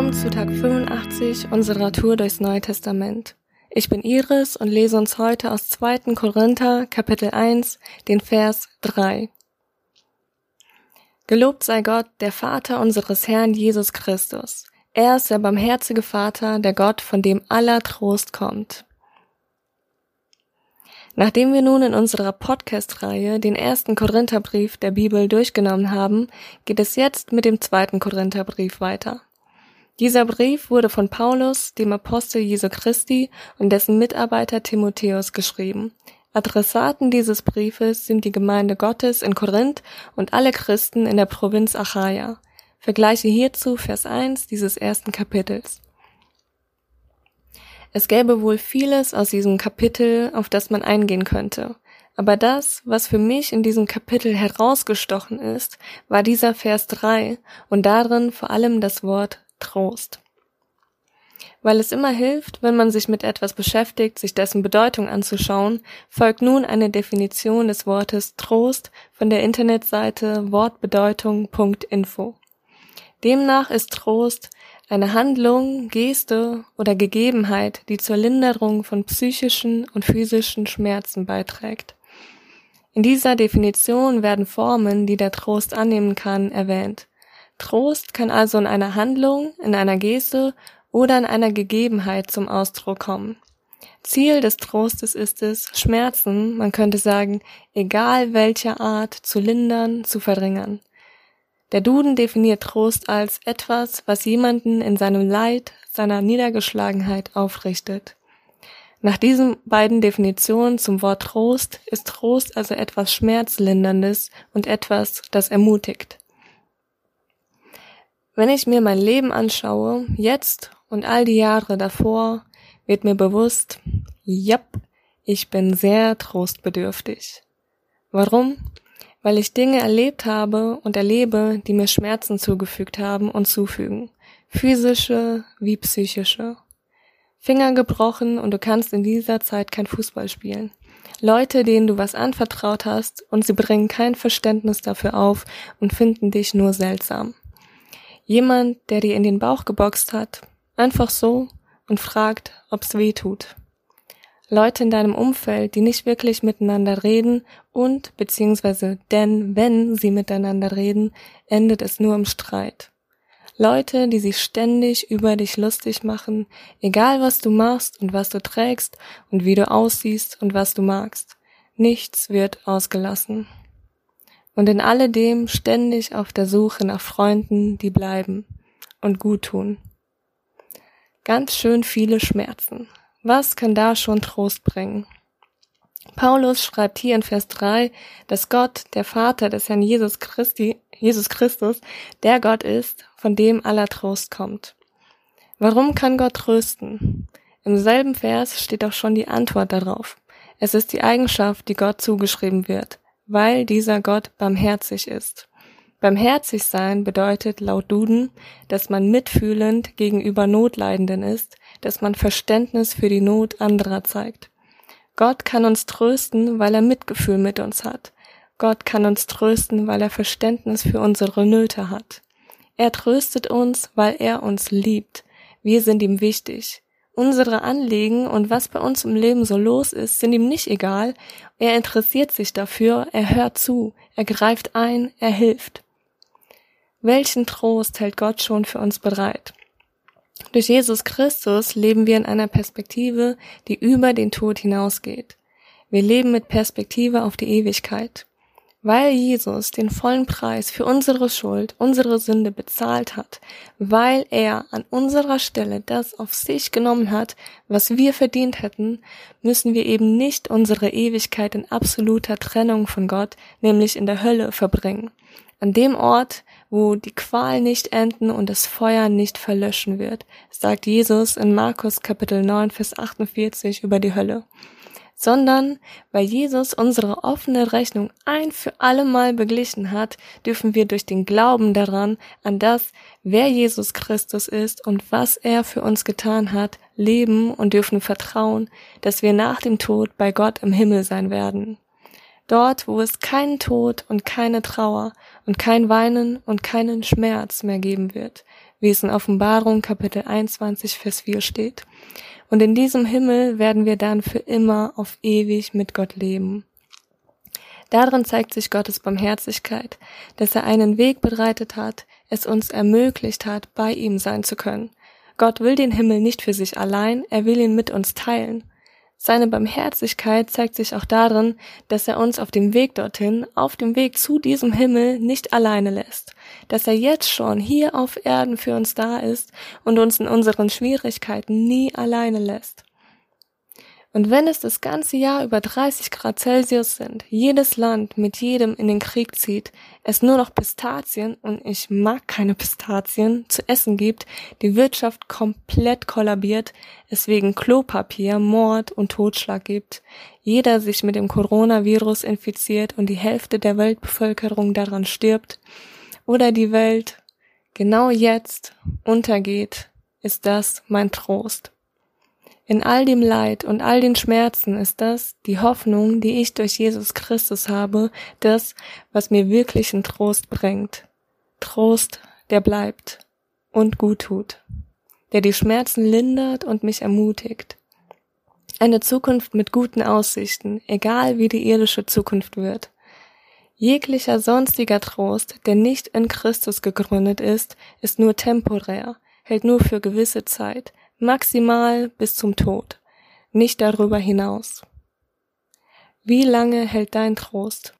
Willkommen zu Tag 85 unserer Tour durchs Neue Testament. Ich bin Iris und lese uns heute aus 2. Korinther Kapitel 1 den Vers 3. Gelobt sei Gott, der Vater unseres Herrn Jesus Christus. Er ist der barmherzige Vater, der Gott, von dem aller Trost kommt. Nachdem wir nun in unserer Podcast-Reihe den ersten Korintherbrief der Bibel durchgenommen haben, geht es jetzt mit dem zweiten Korintherbrief weiter. Dieser Brief wurde von Paulus, dem Apostel Jesu Christi und dessen Mitarbeiter Timotheus geschrieben. Adressaten dieses Briefes sind die Gemeinde Gottes in Korinth und alle Christen in der Provinz Achaia. Vergleiche hierzu Vers 1 dieses ersten Kapitels. Es gäbe wohl vieles aus diesem Kapitel, auf das man eingehen könnte. Aber das, was für mich in diesem Kapitel herausgestochen ist, war dieser Vers 3 und darin vor allem das Wort Trost. Weil es immer hilft, wenn man sich mit etwas beschäftigt, sich dessen Bedeutung anzuschauen, folgt nun eine Definition des Wortes Trost von der Internetseite wortbedeutung.info. Demnach ist Trost eine Handlung, Geste oder Gegebenheit, die zur Linderung von psychischen und physischen Schmerzen beiträgt. In dieser Definition werden Formen, die der Trost annehmen kann, erwähnt. Trost kann also in einer Handlung, in einer Geste oder in einer Gegebenheit zum Ausdruck kommen. Ziel des Trostes ist es, Schmerzen, man könnte sagen, egal welcher Art, zu lindern, zu verringern. Der Duden definiert Trost als etwas, was jemanden in seinem Leid, seiner Niedergeschlagenheit aufrichtet. Nach diesen beiden Definitionen zum Wort Trost ist Trost also etwas Schmerzlinderndes und etwas, das ermutigt. Wenn ich mir mein Leben anschaue, jetzt und all die Jahre davor, wird mir bewusst, japp, ich bin sehr trostbedürftig. Warum? weil ich Dinge erlebt habe und erlebe, die mir Schmerzen zugefügt haben und zufügen, physische wie psychische. Finger gebrochen und du kannst in dieser Zeit kein Fußball spielen. Leute, denen du was anvertraut hast und sie bringen kein Verständnis dafür auf und finden dich nur seltsam. Jemand, der dir in den Bauch geboxt hat, einfach so und fragt, ob's weh tut. Leute in deinem Umfeld, die nicht wirklich miteinander reden und beziehungsweise denn wenn sie miteinander reden, endet es nur im Streit. Leute, die sich ständig über dich lustig machen, egal was du machst und was du trägst und wie du aussiehst und was du magst. Nichts wird ausgelassen. Und in alledem ständig auf der Suche nach Freunden, die bleiben und gut tun. Ganz schön viele Schmerzen. Was kann da schon Trost bringen? Paulus schreibt hier in Vers 3, dass Gott, der Vater des Herrn Jesus Christi, Jesus Christus, der Gott ist, von dem aller Trost kommt. Warum kann Gott trösten? Im selben Vers steht auch schon die Antwort darauf. Es ist die Eigenschaft, die Gott zugeschrieben wird, weil dieser Gott barmherzig ist. Barmherzig sein bedeutet laut Duden, dass man mitfühlend gegenüber Notleidenden ist, dass man Verständnis für die Not anderer zeigt. Gott kann uns trösten, weil er Mitgefühl mit uns hat. Gott kann uns trösten, weil er Verständnis für unsere Nöte hat. Er tröstet uns, weil er uns liebt. Wir sind ihm wichtig. Unsere Anliegen und was bei uns im Leben so los ist, sind ihm nicht egal. Er interessiert sich dafür, er hört zu, er greift ein, er hilft. Welchen Trost hält Gott schon für uns bereit? Durch Jesus Christus leben wir in einer Perspektive, die über den Tod hinausgeht. Wir leben mit Perspektive auf die Ewigkeit. Weil Jesus den vollen Preis für unsere Schuld, unsere Sünde bezahlt hat, weil er an unserer Stelle das auf sich genommen hat, was wir verdient hätten, müssen wir eben nicht unsere Ewigkeit in absoluter Trennung von Gott, nämlich in der Hölle, verbringen. An dem Ort, wo die Qual nicht enden und das Feuer nicht verlöschen wird, sagt Jesus in Markus Kapitel 9, Vers 48 über die Hölle. Sondern weil Jesus unsere offene Rechnung ein für alle Mal beglichen hat, dürfen wir durch den Glauben daran, an das, wer Jesus Christus ist und was er für uns getan hat, leben und dürfen vertrauen, dass wir nach dem Tod bei Gott im Himmel sein werden. Dort, wo es keinen Tod und keine Trauer und kein Weinen und keinen Schmerz mehr geben wird, wie es in Offenbarung Kapitel 21 Vers 4 steht. Und in diesem Himmel werden wir dann für immer auf ewig mit Gott leben. Darin zeigt sich Gottes Barmherzigkeit, dass er einen Weg bereitet hat, es uns ermöglicht hat, bei ihm sein zu können. Gott will den Himmel nicht für sich allein, er will ihn mit uns teilen. Seine Barmherzigkeit zeigt sich auch darin, dass er uns auf dem Weg dorthin, auf dem Weg zu diesem Himmel nicht alleine lässt, dass er jetzt schon hier auf Erden für uns da ist und uns in unseren Schwierigkeiten nie alleine lässt. Und wenn es das ganze Jahr über 30 Grad Celsius sind, jedes Land mit jedem in den Krieg zieht, es nur noch Pistazien, und ich mag keine Pistazien, zu essen gibt, die Wirtschaft komplett kollabiert, es wegen Klopapier, Mord und Totschlag gibt, jeder sich mit dem Coronavirus infiziert und die Hälfte der Weltbevölkerung daran stirbt, oder die Welt genau jetzt untergeht, ist das mein Trost. In all dem Leid und all den Schmerzen ist das die Hoffnung, die ich durch Jesus Christus habe, das, was mir wirklichen Trost bringt. Trost, der bleibt und gut tut, der die Schmerzen lindert und mich ermutigt. Eine Zukunft mit guten Aussichten, egal wie die irdische Zukunft wird. Jeglicher sonstiger Trost, der nicht in Christus gegründet ist, ist nur temporär, hält nur für gewisse Zeit, maximal bis zum Tod, nicht darüber hinaus. Wie lange hält dein Trost?